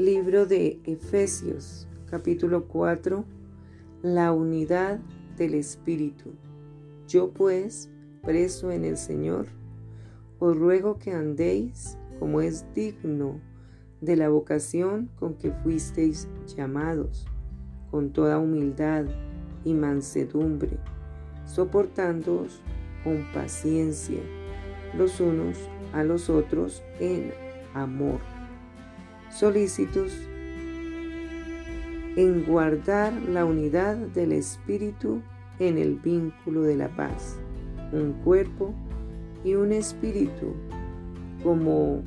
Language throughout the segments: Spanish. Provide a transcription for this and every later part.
Libro de Efesios, capítulo 4, la unidad del Espíritu. Yo pues, preso en el Señor, os ruego que andéis como es digno de la vocación con que fuisteis llamados, con toda humildad y mansedumbre, soportándoos con paciencia los unos a los otros en amor solícitos en guardar la unidad del Espíritu en el vínculo de la paz, un cuerpo y un espíritu, como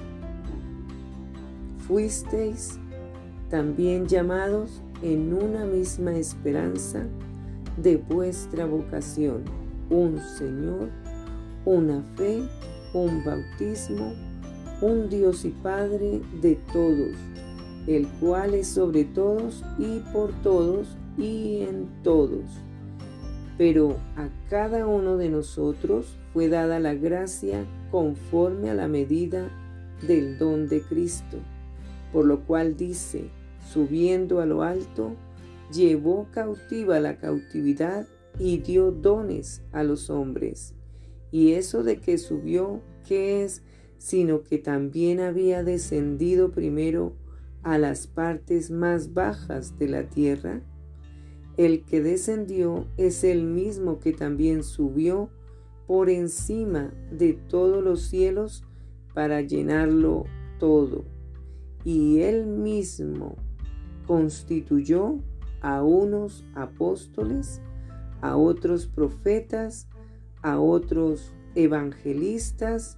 fuisteis también llamados en una misma esperanza de vuestra vocación, un Señor, una fe, un bautismo, un Dios y Padre de todos, el cual es sobre todos y por todos y en todos. Pero a cada uno de nosotros fue dada la gracia conforme a la medida del don de Cristo, por lo cual dice, subiendo a lo alto, llevó cautiva la cautividad y dio dones a los hombres. Y eso de que subió, ¿qué es? Sino que también había descendido primero a las partes más bajas de la tierra? El que descendió es el mismo que también subió por encima de todos los cielos para llenarlo todo. Y él mismo constituyó a unos apóstoles, a otros profetas, a otros evangelistas,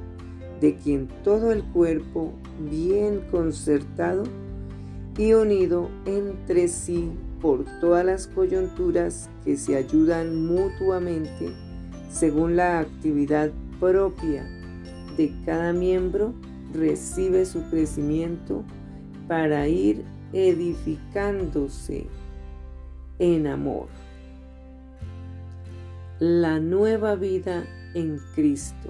de quien todo el cuerpo, bien concertado y unido entre sí por todas las coyunturas que se ayudan mutuamente según la actividad propia de cada miembro, recibe su crecimiento para ir edificándose en amor. La nueva vida en Cristo.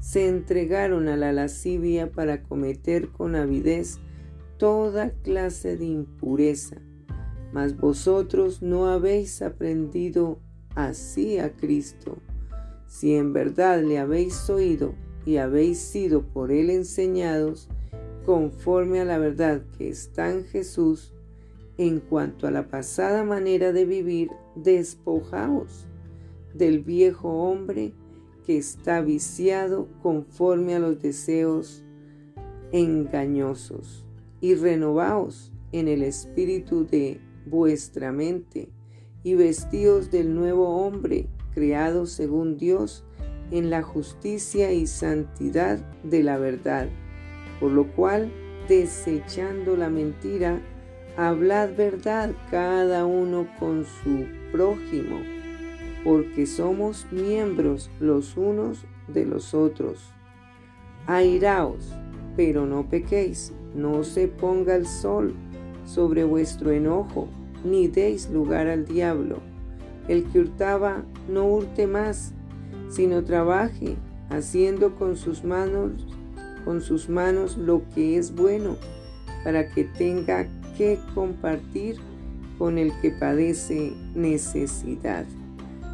se entregaron a la lascivia para cometer con avidez toda clase de impureza. Mas vosotros no habéis aprendido así a Cristo. Si en verdad le habéis oído y habéis sido por él enseñados, conforme a la verdad que está en Jesús, en cuanto a la pasada manera de vivir, despojaos del viejo hombre que está viciado conforme a los deseos engañosos y renovaos en el espíritu de vuestra mente y vestíos del nuevo hombre creado según Dios en la justicia y santidad de la verdad, por lo cual, desechando la mentira, hablad verdad cada uno con su prójimo porque somos miembros los unos de los otros. Airaos, pero no pequéis, no se ponga el sol sobre vuestro enojo, ni deis lugar al diablo. El que hurtaba, no hurte más, sino trabaje, haciendo con sus manos, con sus manos lo que es bueno, para que tenga que compartir con el que padece necesidad.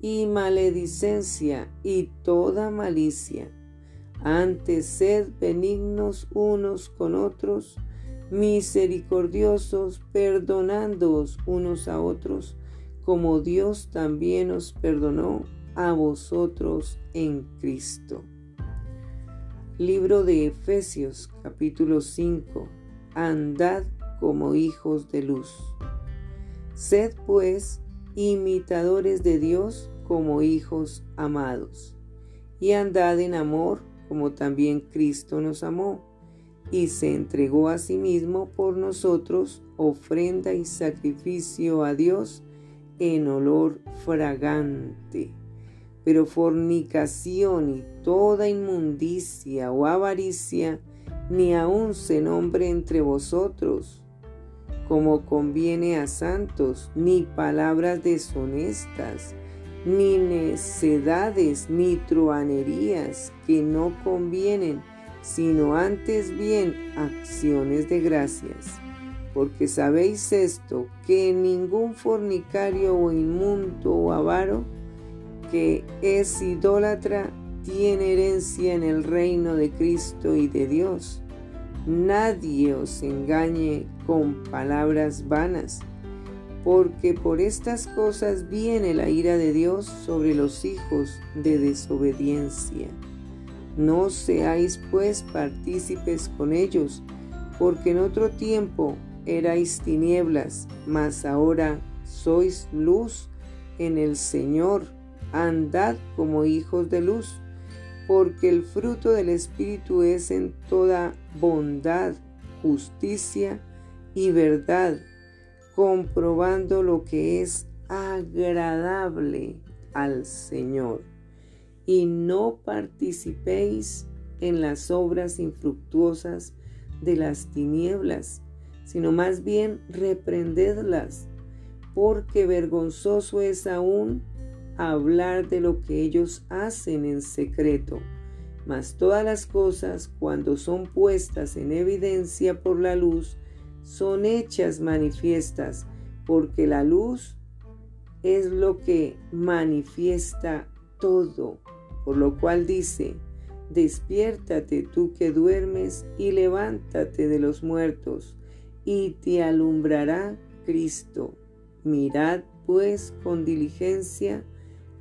y maledicencia y toda malicia. Antes sed benignos unos con otros, misericordiosos, perdonándoos unos a otros, como Dios también os perdonó a vosotros en Cristo. Libro de Efesios capítulo 5. Andad como hijos de luz. Sed pues imitadores de Dios como hijos amados, y andad en amor como también Cristo nos amó, y se entregó a sí mismo por nosotros, ofrenda y sacrificio a Dios en olor fragante. Pero fornicación y toda inmundicia o avaricia, ni aun se nombre entre vosotros, como conviene a santos, ni palabras deshonestas, ni necedades, ni truanerías que no convienen, sino antes bien acciones de gracias. Porque sabéis esto, que ningún fornicario o inmundo o avaro que es idólatra tiene herencia en el reino de Cristo y de Dios nadie os engañe con palabras vanas, porque por estas cosas viene la ira de Dios sobre los hijos de desobediencia. No seáis pues partícipes con ellos, porque en otro tiempo erais tinieblas, mas ahora sois luz en el Señor. Andad como hijos de luz porque el fruto del Espíritu es en toda bondad, justicia y verdad, comprobando lo que es agradable al Señor. Y no participéis en las obras infructuosas de las tinieblas, sino más bien reprendedlas, porque vergonzoso es aún hablar de lo que ellos hacen en secreto. Mas todas las cosas, cuando son puestas en evidencia por la luz, son hechas manifiestas, porque la luz es lo que manifiesta todo. Por lo cual dice, despiértate tú que duermes y levántate de los muertos, y te alumbrará Cristo. Mirad pues con diligencia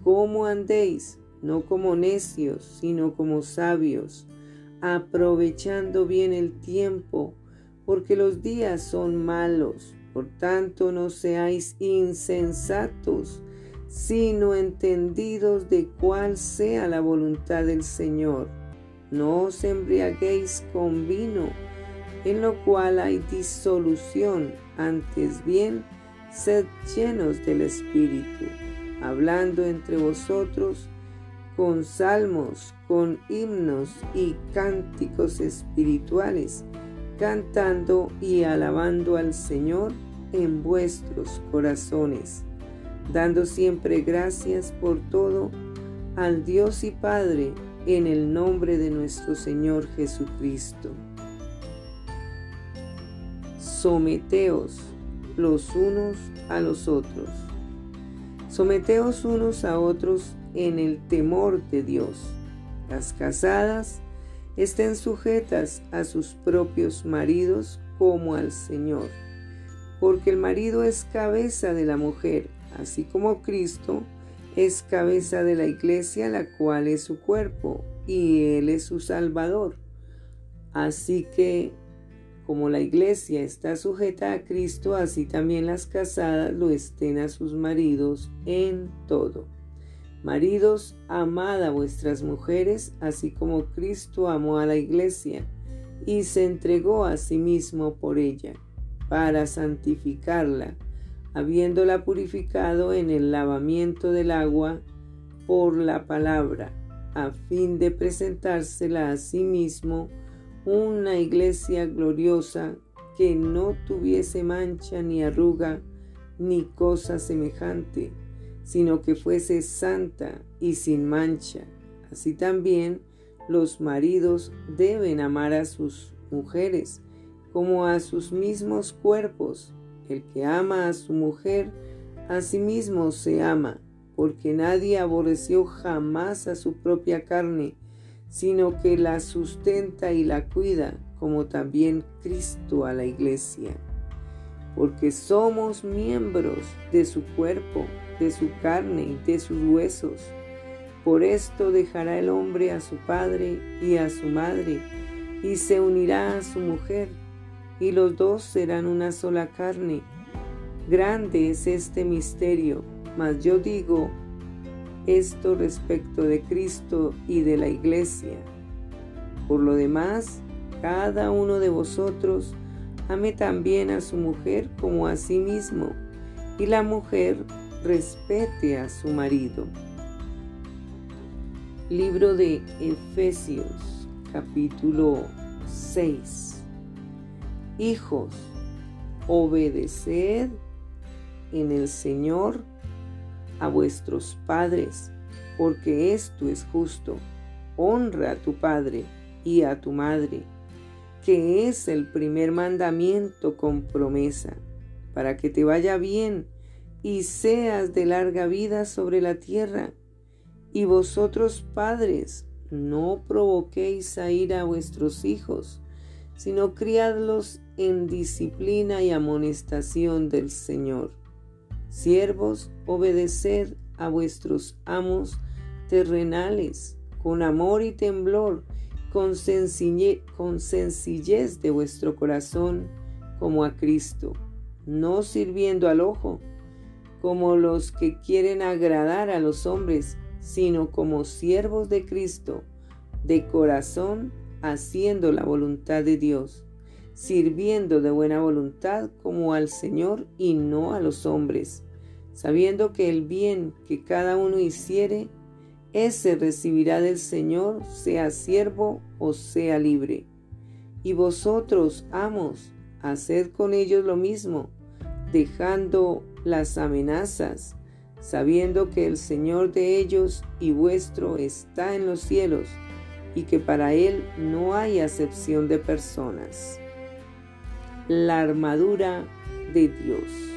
cómo andéis, no como necios, sino como sabios, aprovechando bien el tiempo, porque los días son malos. Por tanto, no seáis insensatos, sino entendidos de cuál sea la voluntad del Señor. No os embriaguéis con vino, en lo cual hay disolución, antes bien, sed llenos del Espíritu hablando entre vosotros con salmos, con himnos y cánticos espirituales, cantando y alabando al Señor en vuestros corazones, dando siempre gracias por todo al Dios y Padre en el nombre de nuestro Señor Jesucristo. Someteos los unos a los otros Someteos unos a otros en el temor de Dios. Las casadas estén sujetas a sus propios maridos como al Señor, porque el marido es cabeza de la mujer, así como Cristo es cabeza de la iglesia, la cual es su cuerpo, y Él es su Salvador. Así que como la iglesia está sujeta a Cristo, así también las casadas lo estén a sus maridos en todo. Maridos, amad a vuestras mujeres, así como Cristo amó a la iglesia y se entregó a sí mismo por ella, para santificarla, habiéndola purificado en el lavamiento del agua por la palabra, a fin de presentársela a sí mismo una iglesia gloriosa que no tuviese mancha ni arruga ni cosa semejante sino que fuese santa y sin mancha. Así también los maridos deben amar a sus mujeres como a sus mismos cuerpos. El que ama a su mujer, a sí mismo se ama, porque nadie aborreció jamás a su propia carne, sino que la sustenta y la cuida, como también Cristo a la iglesia. Porque somos miembros de su cuerpo de su carne y de sus huesos. Por esto dejará el hombre a su padre y a su madre, y se unirá a su mujer, y los dos serán una sola carne. Grande es este misterio, mas yo digo esto respecto de Cristo y de la iglesia. Por lo demás, cada uno de vosotros ame también a su mujer como a sí mismo, y la mujer respete a su marido. Libro de Efesios capítulo 6. Hijos, obedeced en el Señor a vuestros padres, porque esto es justo. Honra a tu padre y a tu madre, que es el primer mandamiento con promesa, para que te vaya bien y seas de larga vida sobre la tierra. Y vosotros, padres, no provoquéis a ir a vuestros hijos, sino criadlos en disciplina y amonestación del Señor. Siervos, obedeced a vuestros amos terrenales, con amor y temblor, con, con sencillez de vuestro corazón, como a Cristo, no sirviendo al ojo, como los que quieren agradar a los hombres, sino como siervos de Cristo, de corazón, haciendo la voluntad de Dios, sirviendo de buena voluntad como al Señor y no a los hombres, sabiendo que el bien que cada uno hiciere, ese recibirá del Señor, sea siervo o sea libre. Y vosotros, amos, haced con ellos lo mismo, dejando las amenazas, sabiendo que el Señor de ellos y vuestro está en los cielos y que para Él no hay acepción de personas. La armadura de Dios.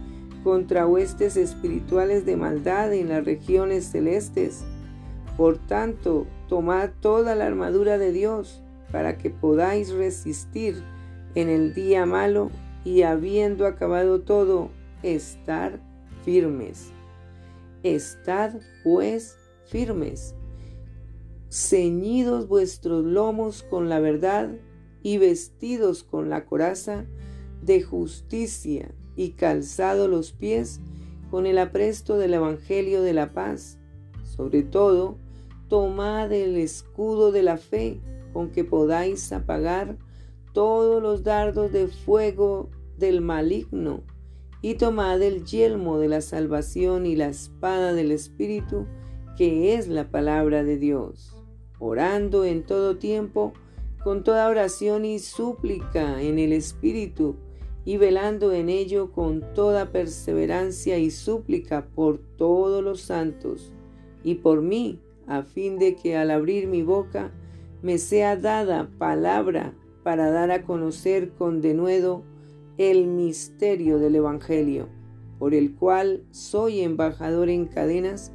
contra huestes espirituales de maldad en las regiones celestes. Por tanto, tomad toda la armadura de Dios, para que podáis resistir en el día malo y habiendo acabado todo, estar firmes. Estad pues firmes, ceñidos vuestros lomos con la verdad y vestidos con la coraza de justicia y calzado los pies con el apresto del Evangelio de la paz. Sobre todo, tomad el escudo de la fe con que podáis apagar todos los dardos de fuego del maligno, y tomad el yelmo de la salvación y la espada del Espíritu, que es la palabra de Dios, orando en todo tiempo, con toda oración y súplica en el Espíritu, y velando en ello con toda perseverancia y súplica por todos los santos, y por mí, a fin de que al abrir mi boca me sea dada palabra para dar a conocer con denuedo el misterio del Evangelio, por el cual soy embajador en cadenas,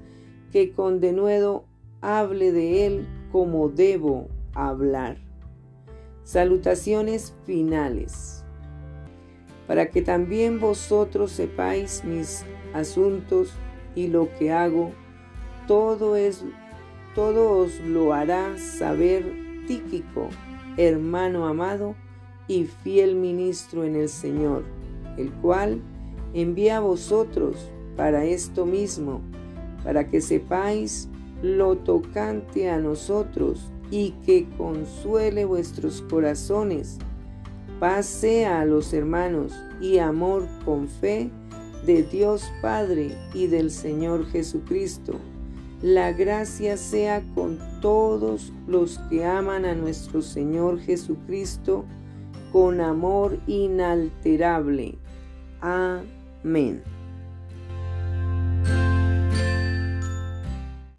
que con denuedo hable de él como debo hablar. Salutaciones finales. Para que también vosotros sepáis mis asuntos y lo que hago, todo es todo os lo hará saber Tíquico, hermano amado y fiel ministro en el Señor, el cual envía a vosotros para esto mismo, para que sepáis lo tocante a nosotros y que consuele vuestros corazones. Paz sea a los hermanos y amor con fe de Dios Padre y del Señor Jesucristo. La gracia sea con todos los que aman a nuestro Señor Jesucristo con amor inalterable. Amén.